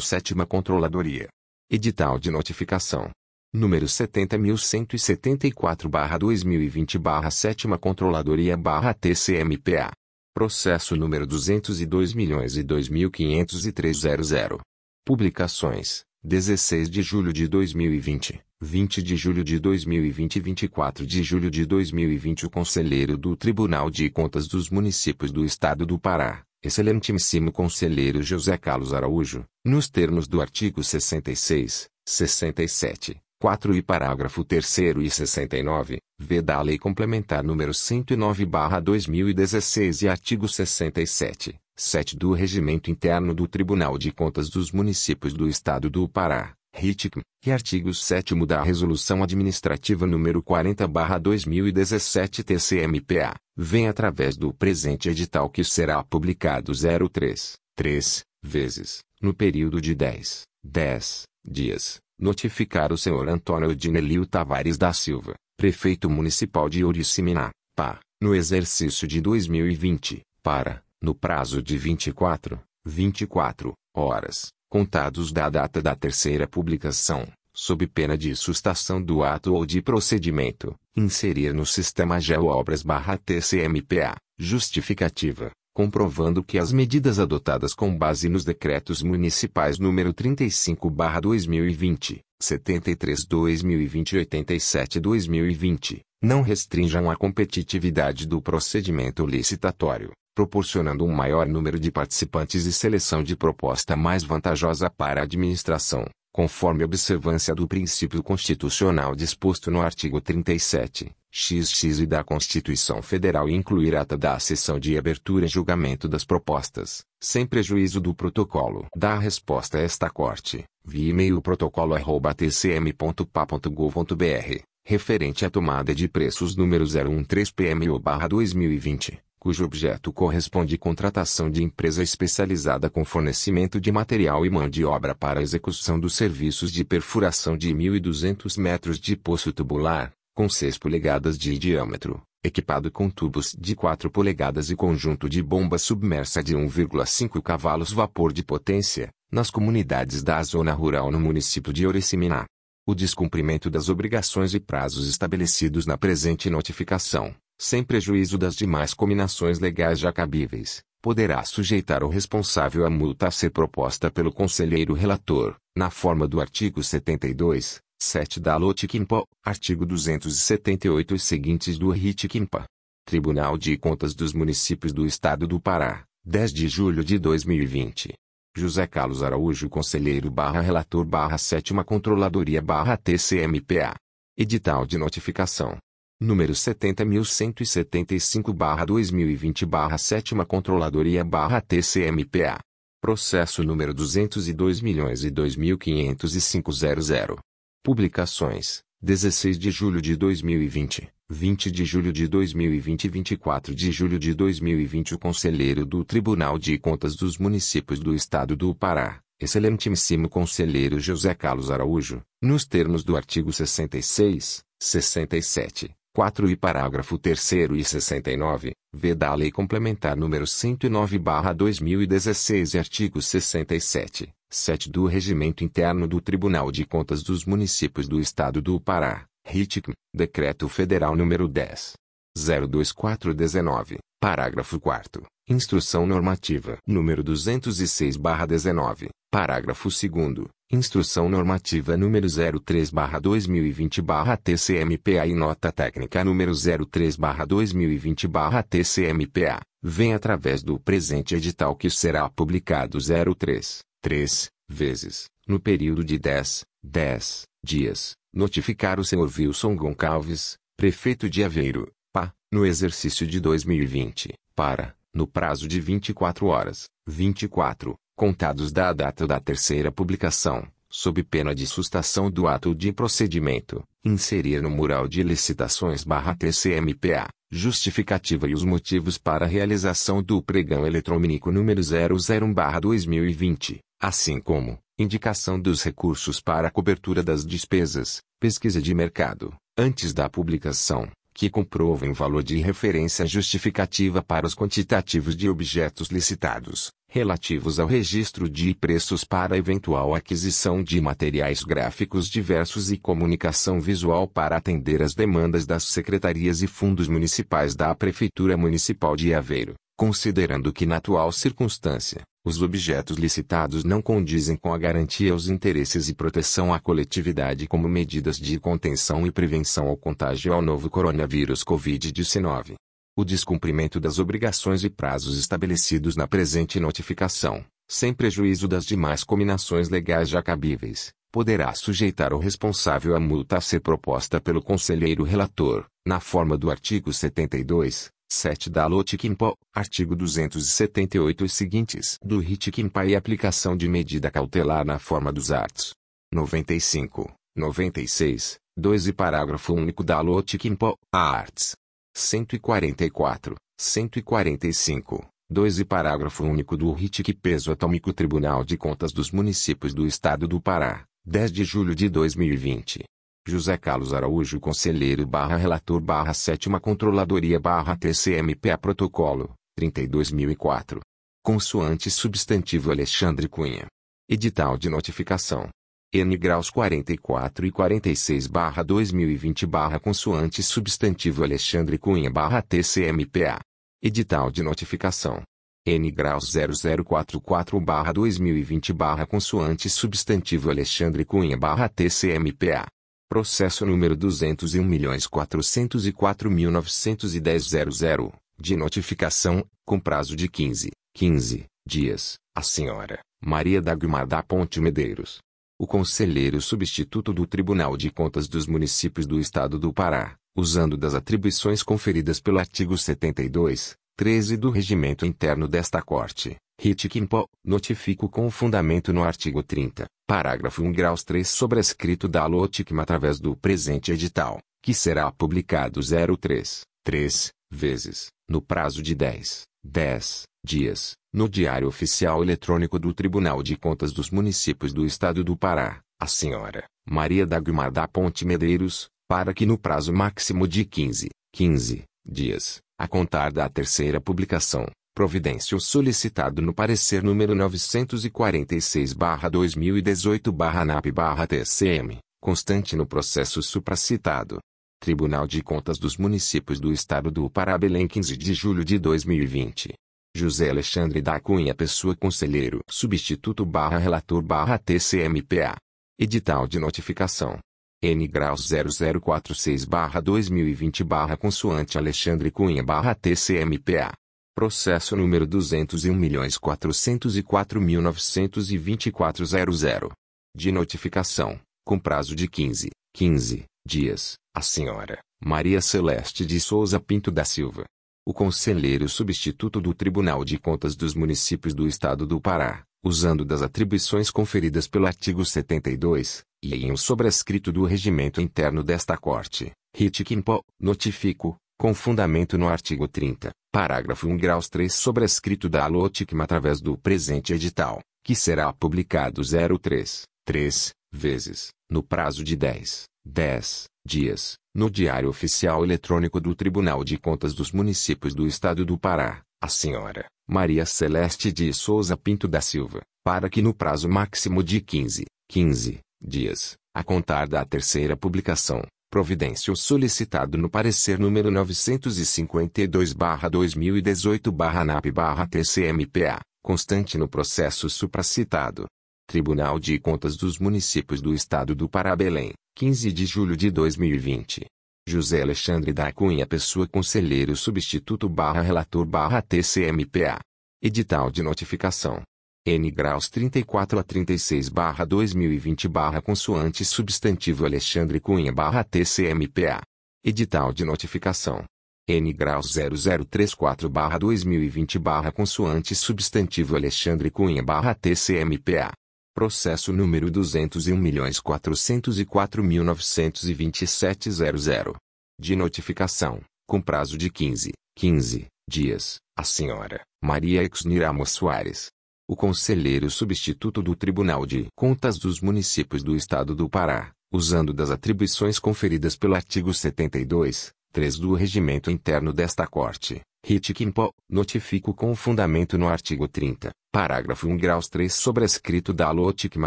Sétima Controladoria. Edital de notificação. Número 70.174-2020-7 Controladoria-TCMPA. Processo número 202.002.503.00. Publicações: 16 de julho de 2020, 20 de julho de 2020 e 24 de julho de 2020 O Conselheiro do Tribunal de Contas dos Municípios do Estado do Pará, Excelentíssimo Conselheiro José Carlos Araújo, nos termos do artigo 66, 67, 4 e parágrafo 3 e 69, v da Lei Complementar número 109/2016 e artigo 67, 7 do Regimento Interno do Tribunal de Contas dos Municípios do Estado do Pará, RITCM, e artigo 7 da Resolução Administrativa número 40/2017 TCMPA, vem através do presente edital que será publicado 03, 3 vezes, no período de 10, 10 dias notificar o senhor Antônio Odinelio Tavares da Silva, prefeito municipal de Uriciminá, PA, no exercício de 2020, para, no prazo de 24, 24 horas, contados da data da terceira publicação, sob pena de sustação do ato ou de procedimento, inserir no sistema GeoObras/TCMPA, justificativa, comprovando que as medidas adotadas com base nos decretos municipais número 35/2020, 73/2020 e 87/2020, não restringam a competitividade do procedimento licitatório, proporcionando um maior número de participantes e seleção de proposta mais vantajosa para a administração, conforme observância do princípio constitucional disposto no artigo 37, XX e da Constituição Federal e incluir ata da sessão de abertura e julgamento das propostas, sem prejuízo do protocolo. Dá a resposta a esta corte, via e-mail protocolo@tcm.pa.gov.br, referente à tomada de preços número 013-PMO/2020, cujo objeto corresponde contratação de empresa especializada com fornecimento de material e mão de obra para a execução dos serviços de perfuração de 1.200 metros de poço tubular, com 6 polegadas de diâmetro, equipado com tubos de 4 polegadas e conjunto de bomba submersa de 1,5 cavalos vapor de potência, nas comunidades da zona rural no município de Oriciminá. O descumprimento das obrigações e prazos estabelecidos na presente notificação, sem prejuízo das demais combinações legais já cabíveis, poderá sujeitar o responsável à multa a ser proposta pelo conselheiro relator, na forma do artigo 72, 7 da Lotiquimpa, artigo 278 e seguintes do Ritquimpa. Tribunal de Contas dos Municípios do Estado do Pará, 10 de julho de 2020. José Carlos Araújo Conselheiro barra Relator barra Sétima Controladoria barra TCMPA. Edital de Notificação. Número 70.175 barra 2020 barra Sétima Controladoria barra TCMPA. Processo número 202 milhões e 2.505.00. Publicações: 16 de julho de 2020, 20 de julho de 2020 e 24 de julho de 2020 O Conselheiro do Tribunal de Contas dos Municípios do Estado do Pará, Excelentíssimo Conselheiro José Carlos Araújo, nos termos do artigo 66, 67, 4 e parágrafo 3 e 69, v da Lei Complementar número 109/2016 e artigo 67, 7 do Regimento Interno do Tribunal de Contas dos Municípios do Estado do Pará, RITCM, Decreto Federal número 10. 02419, parágrafo 4 Instrução Normativa número 206/19, parágrafo 2 Instrução Normativa número 03/2020/TCMPA e Nota Técnica número 03/2020/TCMPA, vem através do presente edital que será publicado 03 três vezes, no período de 10, 10 dias, notificar o senhor Wilson Goncalves, prefeito de Aveiro, PA, no exercício de 2020, para, no prazo de 24 horas, 24, contados da data da terceira publicação, sob pena de sustação do ato de procedimento, inserir no mural de licitações barra TCMPA, justificativa e os motivos para a realização do pregão eletrônico número 001 barra 2020, assim como indicação dos recursos para a cobertura das despesas, pesquisa de mercado, antes da publicação, que comprovem valor de referência justificativa para os quantitativos de objetos licitados, relativos ao registro de preços para eventual aquisição de materiais gráficos diversos e comunicação visual para atender às demandas das secretarias e fundos municipais da Prefeitura Municipal de Aveiro, considerando que na atual circunstância, os objetos licitados não condizem com a garantia aos interesses e proteção à coletividade como medidas de contenção e prevenção ao contágio ao novo coronavírus Covid-19 o descumprimento das obrigações e prazos estabelecidos na presente notificação, sem prejuízo das demais combinações legais já cabíveis, poderá sujeitar o responsável à multa a ser proposta pelo conselheiro relator, na forma do artigo 72, 7 da Lotiquimpo, artigo 278 e seguintes do Ritquimpa e aplicação de medida cautelar na forma dos arts. 95, 96, 2 e parágrafo único da Lotiquimpo, a arts. 144, 145, 2 e parágrafo único do RITIC Peso Atômico Tribunal de Contas dos Municípios do Estado do Pará, 10 de julho de 2020. José Carlos Araújo Conselheiro barra Relator barra Sétima Controladoria barra TCMPA Protocolo, 32.004. Consoante substantivo Alexandre Cunha. Edital de notificação. N graus 44 e 46 barra 2020 barra consoante substantivo Alexandre Cunha barra TCMPA. Edital de notificação. N graus 0044 barra 2020 barra consoante substantivo Alexandre Cunha barra TCMPA. Processo número 201.404.910.00, de notificação, com prazo de 15, 15 dias, a senhora Maria Dagmar da Ponte Medeiros, o conselheiro substituto do Tribunal de Contas dos Municípios do Estado do Pará, usando das atribuições conferidas pelo artigo 72, 13 do Regimento Interno desta Corte, Ritquimpo, notifico com fundamento no artigo 30, parágrafo 1 graus 3 sobrescrito da Loticma através do presente edital, que será publicado 03, 3, vezes, no prazo de 10, 10 dias, no Diário Oficial Eletrônico do Tribunal de Contas dos Municípios do Estado do Pará, a senhora Maria Dagmar da Ponte Medeiros, para que no prazo máximo de 15, 15 dias, a contar da terceira publicação, providência solicitado no parecer número 940-2018-NAP-TCM, constante no processo supracitado. Tribunal de Contas dos Municípios do Estado do Pará Belém 15 de julho de 2020. José Alexandre da Cunha Pessoa Conselheiro Substituto barra Relator barra TCMPA. Edital de Notificação. N graus 0046 barra 2020 barra Consoante Alexandre Cunha barra TCMPA. Processo número 201.404.924.00. De notificação, com prazo de 15, 15 dias, a senhora Maria Celeste de Souza Pinto da Silva o conselheiro substituto do Tribunal de Contas dos Municípios do Estado do Pará, usando das atribuições conferidas pelo artigo 72, e em um sobrescrito do regimento interno desta Corte, Ritquimpo, notifico, com fundamento no artigo 30, parágrafo 1 graus 3 sobrescrito da Aloticma através do presente edital, que será publicado 03, 3, vezes, no prazo de 10, 10 dias, no Diário Oficial Eletrônico do Tribunal de Contas dos Municípios do Estado do Pará, a senhora Maria Celeste de Souza Pinto da Silva, para que no prazo máximo de 15, 15 dias, a contar da terceira publicação, providência solicitado no parecer número 952-2018-NAP-TCMPA, constante no processo supracitado. Tribunal de Contas dos Municípios do Estado do Pará Belém, 15 de julho de 2020. José Alexandre da Cunha Pessoa Conselheiro Substituto barra Relator barra TCMPA. Edital de Notificação. N graus 34 a 36 barra 2020 barra Consoante Substantivo Alexandre Cunha barra TCMPA. Edital de Notificação. N graus 0034 barra 2020 barra Consoante Substantivo Alexandre Cunha barra TCMPA. Processo número 201.404.927.00. De notificação, com prazo de 15, 15 dias, a senhora Maria Exniramo Soares. O conselheiro substituto do Tribunal de Contas dos Municípios do Estado do Pará, usando das atribuições conferidas pelo artigo 72, 3 do Regimento Interno desta Corte, Ritquimpo, notifico com fundamento no artigo 30, parágrafo 1 graus 3 sobrescrito da Loticma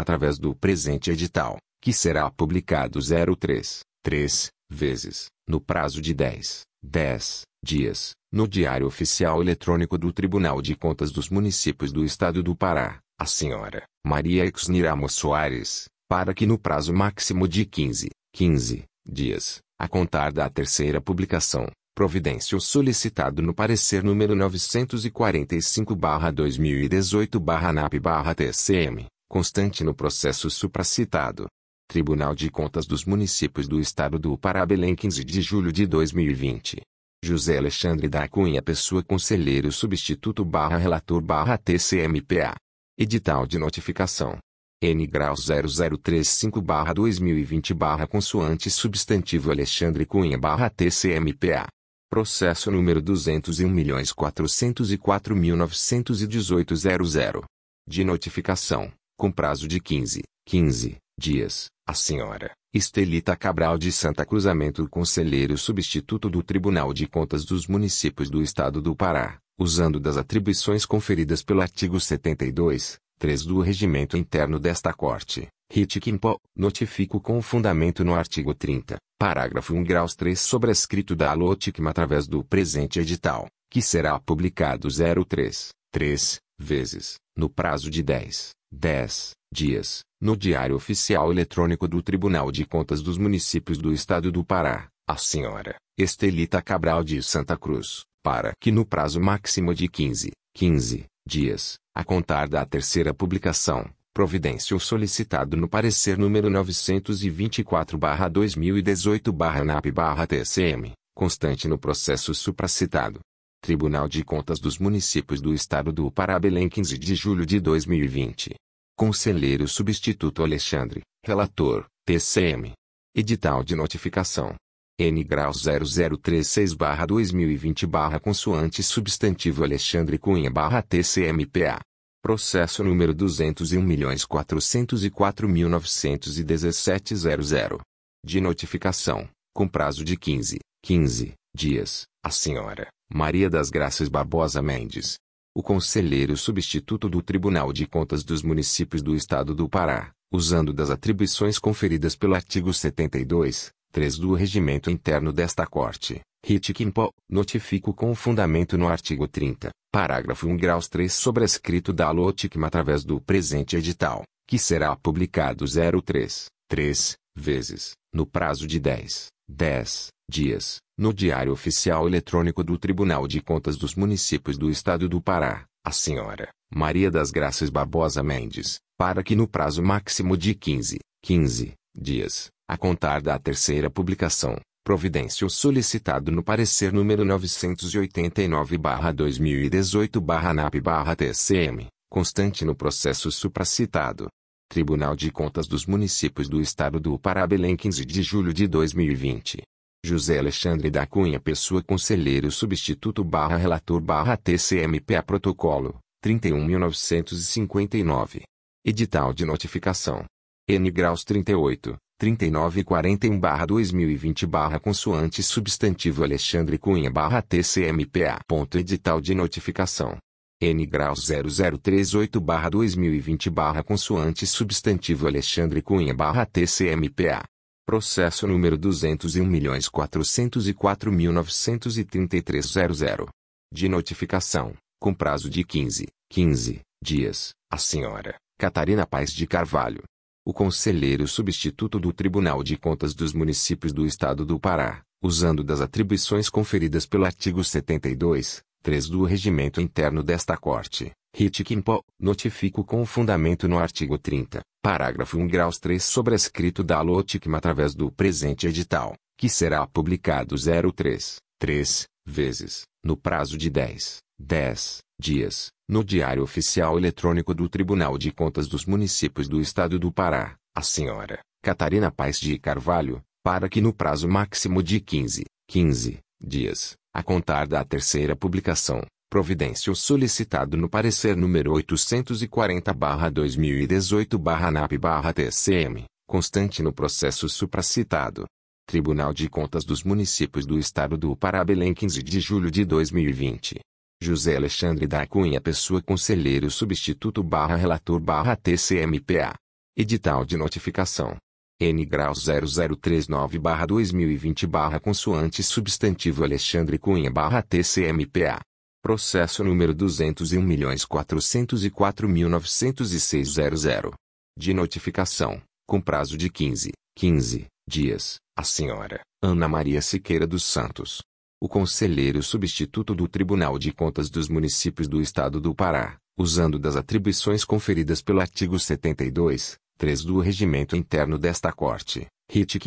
através do presente edital, que será publicado 03, 3, vezes, no prazo de 10, 10 dias, no Diário Oficial Eletrônico do Tribunal de Contas dos Municípios do Estado do Pará, a senhora Maria Exnir Soares, para que no prazo máximo de 15, 15 dias, a contar da terceira publicação, providência o solicitado no parecer número 945-2018-NAP-TCM, constante no processo supracitado. Tribunal de Contas dos Municípios do Estado do Pará Belém 15 de julho de 2020. José Alexandre da Cunha Pessoa Conselheiro Substituto barra Relator barra TCMPA. Edital de Notificação. N graus 0035 barra 2020 barra consoante substantivo Alexandre Cunha barra TCMPA. Processo número 201.404.918.00. De notificação, com prazo de 15, 15 dias, a senhora Estelita Cabral de Santa Cruzamento Conselheiro Substituto do Tribunal de Contas dos Municípios do Estado do Pará, usando das atribuições conferidas pelo artigo 72, 3 do Regimento Interno desta Corte, Ritquimpo, notifico com fundamento no artigo 30, parágrafo 1 graus 3 sobrescrito da Aloticma através do presente edital, que será publicado 03, 3, vezes, no prazo de 10, 10 dias, no Diário Oficial Eletrônico do Tribunal de Contas dos Municípios do Estado do Pará, a senhora Estelita Cabral de Santa Cruz, para que no prazo máximo de 15, 15 dias, a contar da terceira publicação, providência solicitado no parecer número 924-2018-NAP-TCM, constante no processo supracitado. Tribunal de Contas dos Municípios do Estado do Pará Belém 15 de julho de 2020. Conselheiro Substituto Alexandre, Relator, TCM. Edital de Notificação. N graus 0036 barra 2020 barra consoante substantivo Alexandre Cunha barra TCMPA. Processo número 201.404.917.00. De notificação, com prazo de 15, 15 dias, a senhora Maria das Graças Barbosa Mendes. O conselheiro substituto do Tribunal de Contas dos Municípios do Estado do Pará, usando das atribuições conferidas pelo artigo 72, 3 do Regimento Interno desta Corte, Ritquimpo, notifico com fundamento no artigo 30, parágrafo 1 graus 3 sobrescrito da Aloticma através do presente edital, que será publicado 03, 3, vezes, no prazo de 10, 10 dias, no Diário Oficial Eletrônico do Tribunal de Contas dos Municípios do Estado do Pará, a senhora Maria das Graças Barbosa Mendes, para que no prazo máximo de 15, 15 dias, a contar da terceira publicação, providência o solicitado no parecer número 989-2018-NAP-TCM, constante no processo supracitado. Tribunal de Contas dos Municípios do Estado do Pará Belém 15 de julho de 2020. José Alexandre da Cunha Pessoa Conselheiro Substituto barra Relator barra TCMPA Protocolo, 31.959. Edital de Notificação. N graus 38, 39 e 41 barra 2020 barra consoante substantivo Alexandre Cunha barra TCMPA. Edital de notificação. N graus 0038 barra 2020 barra consoante substantivo Alexandre Cunha barra TCMPA. Processo número 201.404.933.00. De notificação, com prazo de 15, 15 dias, a senhora Catarina Paz de Carvalho, o conselheiro substituto do Tribunal de Contas dos Municípios do Estado do Pará, usando das atribuições conferidas pelo artigo 72, 3 do Regimento Interno desta Corte, Ritquimpo, notifico com fundamento no artigo 30, parágrafo 1 graus 3 sobrescrito da Aloticma através do presente edital, que será publicado 03, 3, vezes, no prazo de 10, 10 dias, no Diário Oficial Eletrônico do Tribunal de Contas dos Municípios do Estado do Pará, a senhora Catarina Paes de Carvalho, para que no prazo máximo de 15, 15 dias, a contar da terceira publicação, providência o solicitado no parecer número 840-2018-NAP-TCM, constante no processo supracitado. Tribunal de Contas dos Municípios do Estado do Pará Belém 15 de julho de 2020. José Alexandre da Cunha Pessoa Conselheiro Substituto barra Relator barra TCMPA. Edital de Notificação. N graus 0039 barra 2020 barra Consoante Substantivo Alexandre Cunha barra TCMPA. Processo número 201.404.906.00. De notificação, com prazo de 15, 15 dias, a senhora Ana Maria Siqueira dos Santos. O conselheiro substituto do Tribunal de Contas dos Municípios do Estado do Pará, usando das atribuições conferidas pelo artigo 72, 3 do Regimento Interno desta Corte, RIT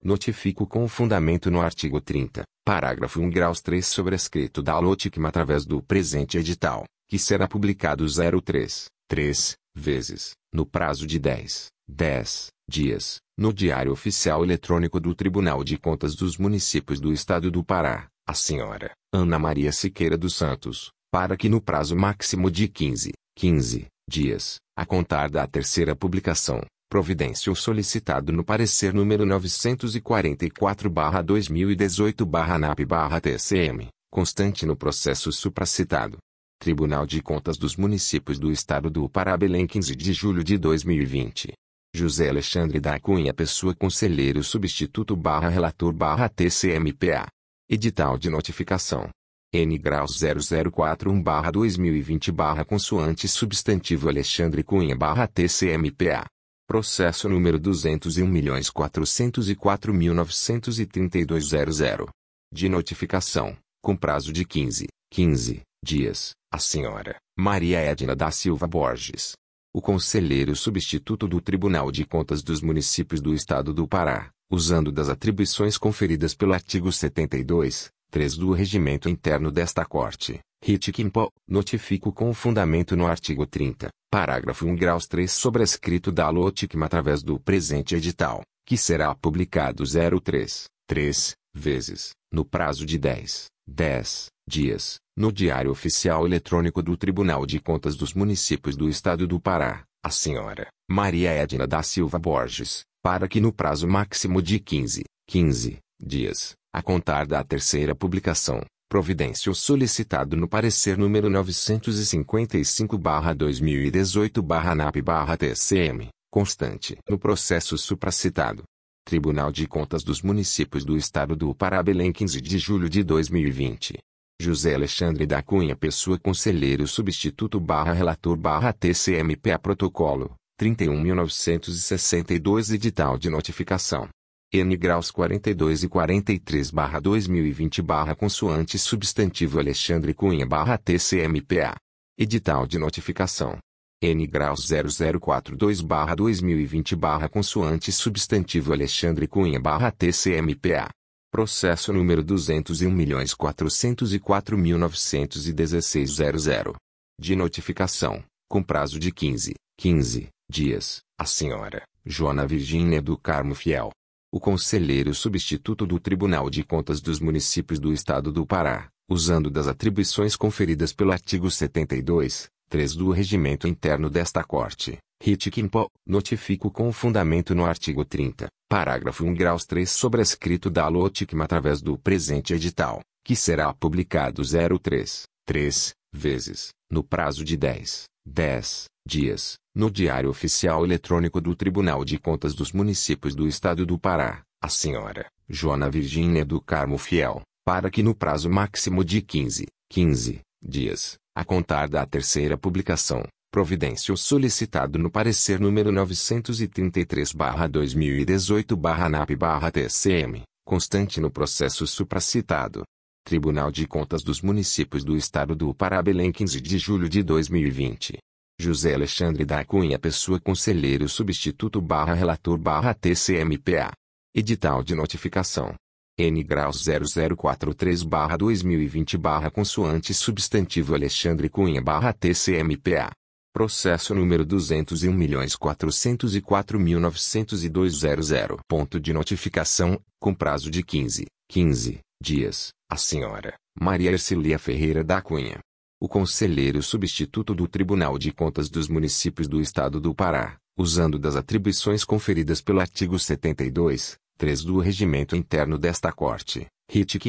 notifico com fundamento no artigo 30, parágrafo 1 graus 3 sobrescrito da LOTICMA através do presente edital, que será publicado 03, 3, vezes, no prazo de 10, 10 dias, no Diário Oficial Eletrônico do Tribunal de Contas dos Municípios do Estado do Pará, a senhora Ana Maria Siqueira dos Santos, para que no prazo máximo de 15, 15 dias, a contar da terceira publicação, providência o solicitado no parecer número 944-2018-NAP-TCM, constante no processo supracitado. Tribunal de Contas dos Municípios do Estado do Pará Belém 15 de julho de 2020. José Alexandre da Cunha Pessoa Conselheiro Substituto barra Relator barra TCMPA. Edital de Notificação. N graus 0041 barra 2020 barra Consoante Substantivo Alexandre Cunha barra TCMPA. Processo número 201.404.932.00. De notificação, com prazo de 15, 15 dias, a senhora Maria Edna da Silva Borges. O conselheiro substituto do Tribunal de Contas dos Municípios do Estado do Pará, usando das atribuições conferidas pelo artigo 72, 3 do Regimento Interno desta Corte, RIT Quimpo, notifico com fundamento no artigo 30, parágrafo 1 graus 3 sobrescrito da LOTICMA através do presente edital, que será publicado 03, 3, vezes, no prazo de 10, 10 dias, no Diário Oficial Eletrônico do Tribunal de Contas dos Municípios do Estado do Pará, a senhora Maria Edna da Silva Borges, para que no prazo máximo de 15, 15 dias, a contar da terceira publicação, providência o solicitado no parecer número 955-2018-NAP-TCM, constante no processo supracitado. Tribunal de Contas dos Municípios do Estado do Pará Belém 15 de julho de 2020. José Alexandre da Cunha Pessoa Conselheiro Substituto barra Relator barra TCMPA Protocolo, 31.962 Edital de Notificação. N graus 42 e 43 barra 2020 barra consoante substantivo Alexandre Cunha barra TCMPA. Edital de notificação. N graus 0042 barra 2020 barra consoante substantivo Alexandre Cunha barra TCMPA. Processo número 201.404.916.00. De notificação, com prazo de 15, 15 dias, a senhora, Joana Virgínia do Carmo Fiel o conselheiro substituto do Tribunal de Contas dos Municípios do Estado do Pará, usando das atribuições conferidas pelo artigo 72, 3 do Regimento Interno desta Corte, RIT Quimpo, notifico com fundamento no artigo 30, parágrafo 1 graus 3 sobrescrito da LOTICMA através do presente edital, que será publicado 03, 3, vezes, no prazo de 10, 10 dias, no Diário Oficial Eletrônico do Tribunal de Contas dos Municípios do Estado do Pará, a senhora Joana Virgínia do Carmo Fiel, para que no prazo máximo de 15, 15 dias, a contar da terceira publicação, providência o solicitado no parecer número 933-2018-NAP-TCM, constante no processo supracitado. Tribunal de Contas dos Municípios do Estado do Pará Belém 15 de julho de 2020. José Alexandre da Cunha Pessoa Conselheiro Substituto barra Relator barra TCMPA. Edital de Notificação. N graus 0043 barra 2020 barra Consoante Substantivo Alexandre Cunha barra TCMPA. Processo número 201.404.902.00. Ponto de notificação, com prazo de 15, 15 dias, a senhora Maria Ercilia Ferreira da Cunha o conselheiro substituto do Tribunal de Contas dos Municípios do Estado do Pará, usando das atribuições conferidas pelo artigo 72, 3 do Regimento Interno desta Corte, RIT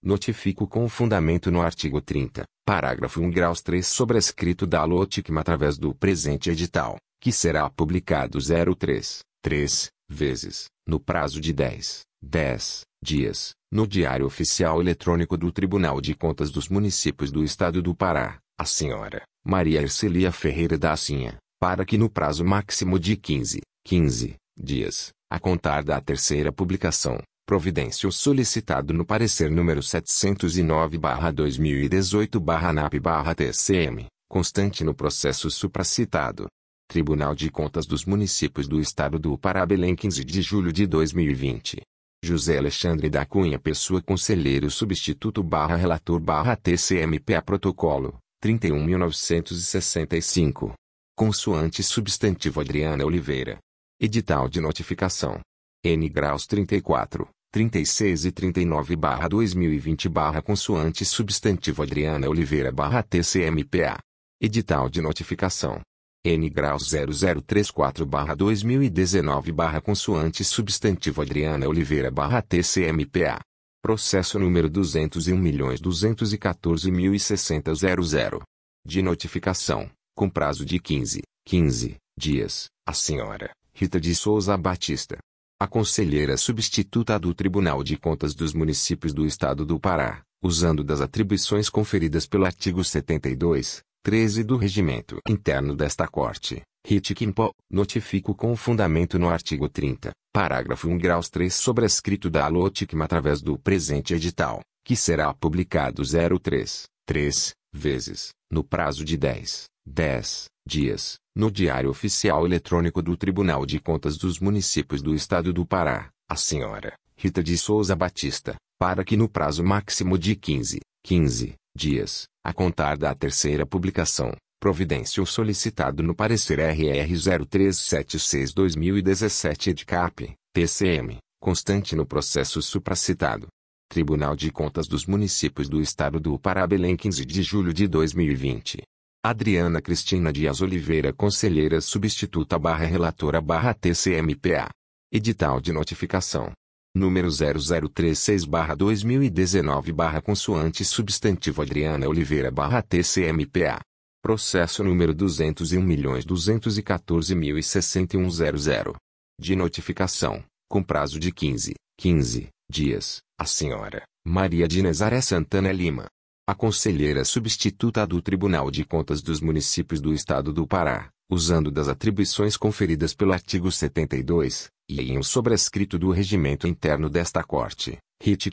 notifico com fundamento no artigo 30, parágrafo 1 graus 3 sobrescrito da LOTICMA através do presente edital, que será publicado 03, 3, vezes, no prazo de 10, 10 dias, no Diário Oficial Eletrônico do Tribunal de Contas dos Municípios do Estado do Pará, a senhora Maria Ercelia Ferreira da Assinha, para que no prazo máximo de 15, 15 dias, a contar da terceira publicação, providência o solicitado no parecer número 709-2018-NAP-TCM, constante no processo supracitado. Tribunal de Contas dos Municípios do Estado do Pará Belém 15 de julho de 2020. José Alexandre da Cunha Pessoa Conselheiro Substituto barra Relator barra TCMPA Protocolo, 31.965. Consoante substantivo Adriana Oliveira. Edital de notificação. N graus 34, 36 e 39 barra 2020 barra consoante substantivo Adriana Oliveira barra TCMPA. Edital de notificação. N graus 0034 barra 2019 barra consoante substantivo Adriana Oliveira barra TCMPA. Processo número 201.214.060.00. De notificação, com prazo de 15, 15 dias, a senhora Rita de Souza Batista. A conselheira substituta do Tribunal de Contas dos Municípios do Estado do Pará, usando das atribuições conferidas pelo artigo 72, 13 do Regimento Interno desta Corte, RIT Quimpo, notifico com fundamento no artigo 30, parágrafo 1 graus 3 sobrescrito da ALOTICMA através do presente edital, que será publicado 03, 3, vezes, no prazo de 10, 10 dias, no Diário Oficial Eletrônico do Tribunal de Contas dos Municípios do Estado do Pará, a senhora Rita de Souza Batista, para que no prazo máximo de 15, 15 dias, a contar da terceira publicação, providência o solicitado no parecer RR 0376-2017 EDCAP, TCM, constante no processo supracitado. Tribunal de Contas dos Municípios do Estado do Pará Belém 15 de julho de 2020. Adriana Cristina Dias Oliveira Conselheira Substituta barra Relatora barra TCMPA. Edital de Notificação. Número 0036 barra 2019 barra Consoante Substantivo Adriana Oliveira barra TCMPA. Processo número 201.214.061.00. De notificação, com prazo de 15, 15 dias, a senhora Maria de Nazaré Santana Lima a conselheira substituta do Tribunal de Contas dos Municípios do Estado do Pará, usando das atribuições conferidas pelo artigo 72, e em um sobrescrito do regimento interno desta Corte, RIT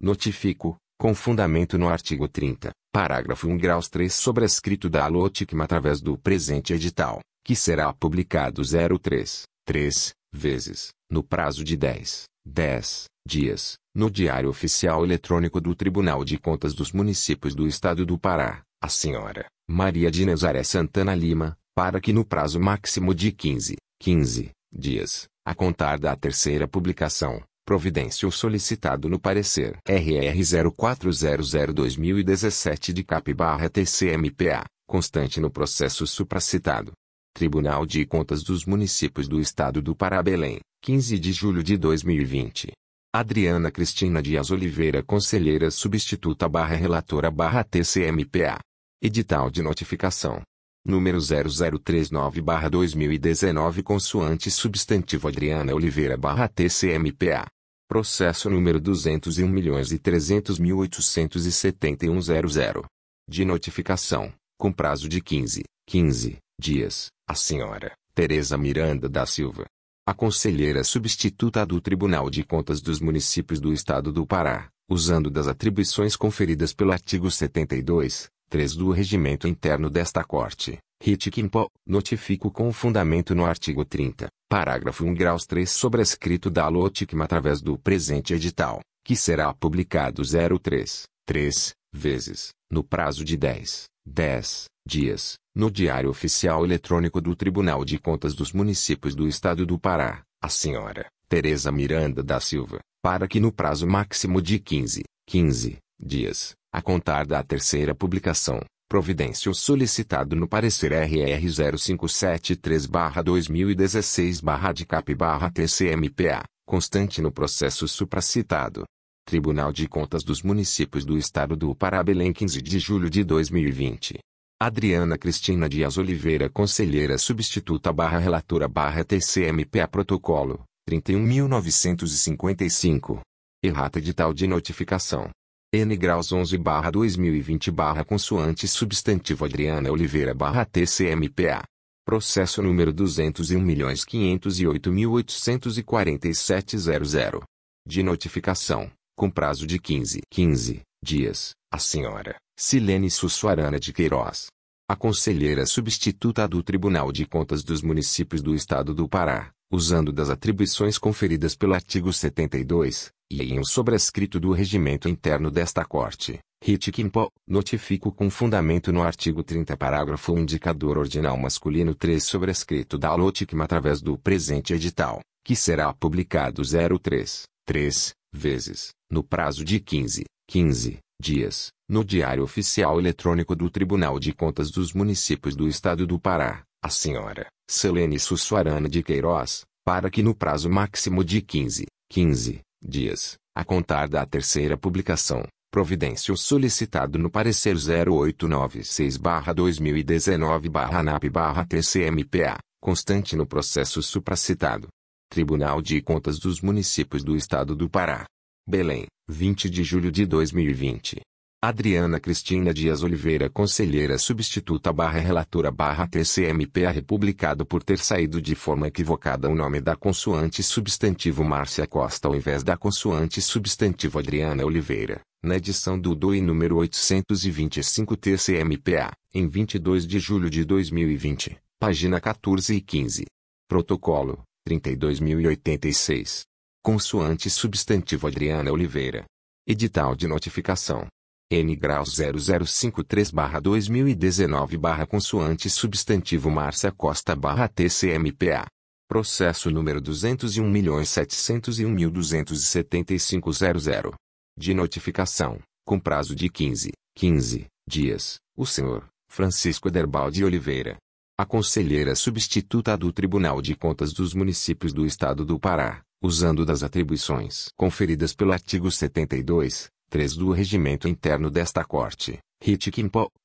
notifico, com fundamento no artigo 30, parágrafo 1 graus 3 sobrescrito da ALOTICMA através do presente edital, que será publicado 03, 3, vezes, no prazo de 10, 10 dias, no Diário Oficial Eletrônico do Tribunal de Contas dos Municípios do Estado do Pará, a senhora Maria de Nazaré Santana Lima, para que no prazo máximo de 15, 15 dias, a contar da terceira publicação, providência o solicitado no parecer RR 0400-2017 de CAP-TCMPA, constante no processo supracitado. Tribunal de Contas dos Municípios do Estado do Pará Belém, 15 de julho de 2020. Adriana Cristina Dias Oliveira Conselheira Substituta barra Relatora barra TCMPA. Edital de Notificação. Número 0039 barra 2019 Consoante Substantivo Adriana Oliveira barra TCMPA. Processo número 201.300.871.00. De notificação, com prazo de 15, 15 dias, a senhora Tereza Miranda da Silva, a conselheira substituta do Tribunal de Contas dos Municípios do Estado do Pará, usando das atribuições conferidas pelo artigo 72, 3 do Regimento Interno desta Corte, RIT notifico com fundamento no artigo 30, parágrafo 1 graus 3 sobrescrito da LOTICMA através do presente edital, que será publicado 03, 3, vezes, no prazo de 10, 10 dias, no Diário Oficial Eletrônico do Tribunal de Contas dos Municípios do Estado do Pará, a senhora Tereza Miranda da Silva, para que no prazo máximo de 15, 15 dias, a contar da terceira publicação, providência o solicitado no parecer RR 0573-2016-DCAP-TCMPA, constante no processo supracitado. Tribunal de Contas dos Municípios do Estado do Pará Belém 15 de julho de 2020. Adriana Cristina Dias Oliveira Conselheira Substituta barra Relatora barra TCMPA Protocolo, 31.955. Errata edital de notificação. N graus 11 barra 2020 barra consoante substantivo Adriana Oliveira barra TCMPA. Processo número 201.508.847.00. De notificação, com prazo de 15, 15 dias, a senhora Silene Sussuarana de Queiroz. A conselheira substituta do Tribunal de Contas dos Municípios do Estado do Pará, usando das atribuições conferidas pelo artigo 72, e em um sobrescrito do regimento interno desta Corte, RIT Quimpo, notifico com fundamento no artigo 30 parágrafo 1 indicador ordinal masculino 3 sobrescrito da LOTICMA através do presente edital, que será publicado 03, 3, vezes, no prazo de 15, 15 dias, no Diário Oficial Eletrônico do Tribunal de Contas dos Municípios do Estado do Pará, a senhora Selene Sussuarana de Queiroz, para que no prazo máximo de 15, 15 dias, a contar da terceira publicação, providência o solicitado no parecer 0896-2019-ANAP-TCMPA, constante no processo supracitado. Tribunal de Contas dos Municípios do Estado do Pará. Belém, 20 de julho de 2020. Adriana Cristina Dias Oliveira Conselheira Substituta barra Relatora barra TCMPA Republicado por ter saído de forma equivocada o nome da consoante substantivo Márcia Costa ao invés da consoante substantivo Adriana Oliveira, na edição do DOI número 825 TCMPA, em 22 de julho de 2020, página 14 e 15. Protocolo, 32.086. Consoante substantivo Adriana Oliveira. Edital de notificação. N graus 0053-2019 barra consoante substantivo Márcia Costa barra TCMPA. Processo número 201.701.275.00. De notificação, com prazo de 15, 15 dias, o senhor Francisco Ederbaldi Oliveira. A conselheira substituta do Tribunal de Contas dos Municípios do Estado do Pará, usando das atribuições conferidas pelo artigo 72, 3 do Regimento Interno desta Corte, RIT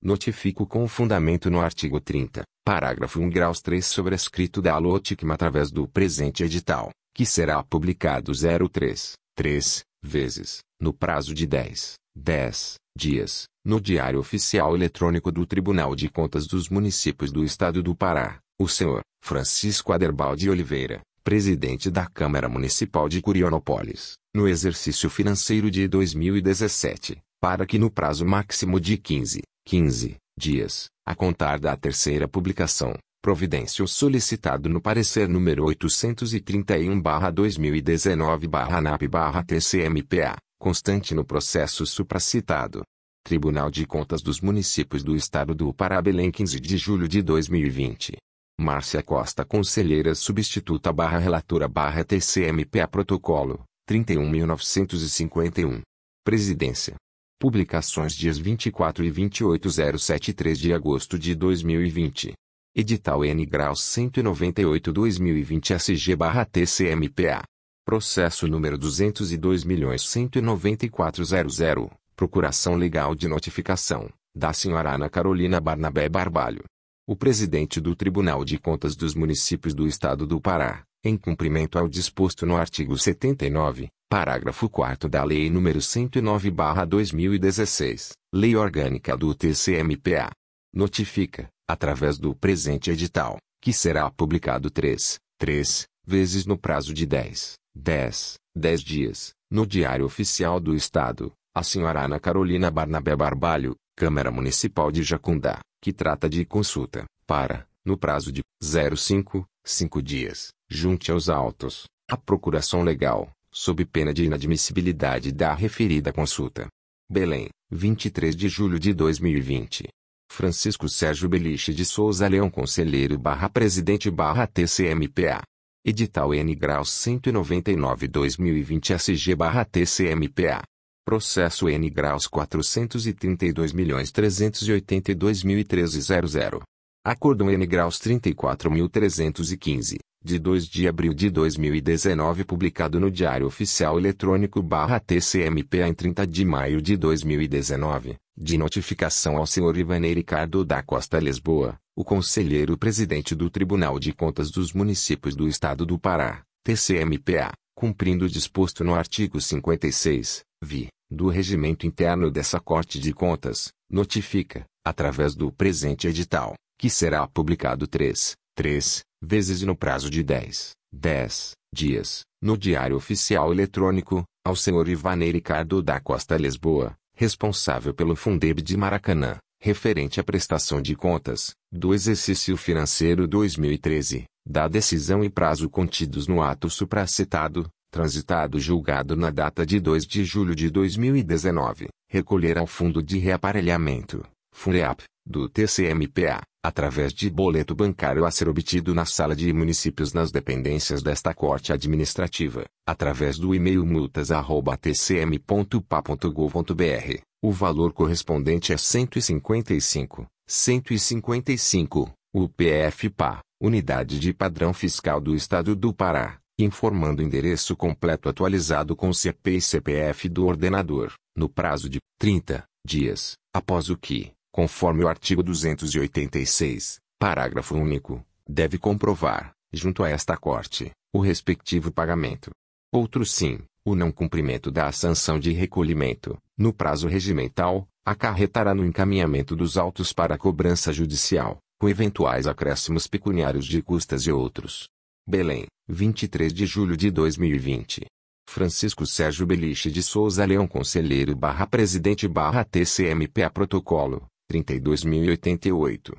notifico com fundamento no artigo 30, parágrafo 1 graus 3 sobrescrito da ALOTICMA através do presente edital, que será publicado 03, 3, vezes, no prazo de 10, 10 dias, no Diário Oficial Eletrônico do Tribunal de Contas dos Municípios do Estado do Pará, o senhor Francisco Aderbaldi Oliveira, presidente da Câmara Municipal de Curionópolis, no exercício financeiro de 2017, para que no prazo máximo de 15, 15 dias, a contar da terceira publicação, providência solicitado no parecer número 831/2019/ANAP/TCMPA, constante no processo supracitado. Tribunal de Contas dos Municípios do Estado do Pará Belém 15 de julho de 2020. Márcia Costa Conselheira Substituta barra Relatora barra TCMPA Protocolo, 31.951. Presidência. Publicações dias 24 e 28 073 de agosto de 2020. Edital N Graus 198-2020 SG-TCMPA. Processo número 202.194.00. Procuração Legal de Notificação, da senhora Ana Carolina Barnabé Barbalho. O presidente do Tribunal de Contas dos Municípios do Estado do Pará, em cumprimento ao disposto no artigo 79, parágrafo 4 da Lei nº 109/2016, Lei Orgânica do TCMPA, notifica, através do presente edital, que será publicado 3, 3 vezes no prazo de 10, 10, 10 dias, no Diário Oficial do Estado, a senhora Ana Carolina Barnabé Barbalho, Câmara Municipal de Jacundá, que trata de consulta, para, no prazo de 05, 5 dias, junte aos autos, a procuração legal, sob pena de inadmissibilidade da referida consulta. Belém, 23 de julho de 2020. Francisco Sérgio Beliche de Souza Leão Conselheiro barra Presidente barra TCMPA. Edital N Graus 199-2020 SG barra TCMPA. Processo N Graus 432.382.013 00. Acordo N Graus 34.315. de 2 de abril de 2019 publicado no Diário Oficial Eletrônico barra TCMPA em 30 de maio de 2019, de notificação ao senhor Ivanei Ricardo da Costa Lisboa, o conselheiro presidente do Tribunal de Contas dos Municípios do Estado do Pará, TCMPA, cumprindo o disposto no artigo 56, vi, do regimento interno dessa Corte de Contas, notifica, através do presente edital, que será publicado 3, 3 vezes no prazo de 10, 10 dias, no Diário Oficial Eletrônico, ao senhor Ivanei Ricardo da Costa Lisboa, responsável pelo Fundeb de Maracanã, referente à prestação de contas, do exercício financeiro 2013, da decisão e prazo contidos no ato supracitado, transitado julgado na data de 2 de julho de 2019, recolher ao Fundo de Reaparelhamento, FUNREAP, do TCMPA, através de boleto bancário a ser obtido na sala de municípios nas dependências desta Corte Administrativa, através do e-mail multas@tcm.pa.gov.br, o valor correspondente é 155, 155, UPF-PA, Unidade de Padrão Fiscal do Estado do Pará, informando o endereço completo atualizado com CP e CPF do ordenador, no prazo de 30 dias, após o que, conforme o artigo 286, parágrafo único, deve comprovar, junto a esta Corte, o respectivo pagamento. Outro sim, o não cumprimento da sanção de recolhimento, no prazo regimental, acarretará no encaminhamento dos autos para cobrança judicial, com eventuais acréscimos pecuniários de custas e outros. Belém, 23 de julho de 2020. Francisco Sérgio Beliche de Souza Leão Conselheiro barra Presidente barra TCMPA Protocolo, 32.088.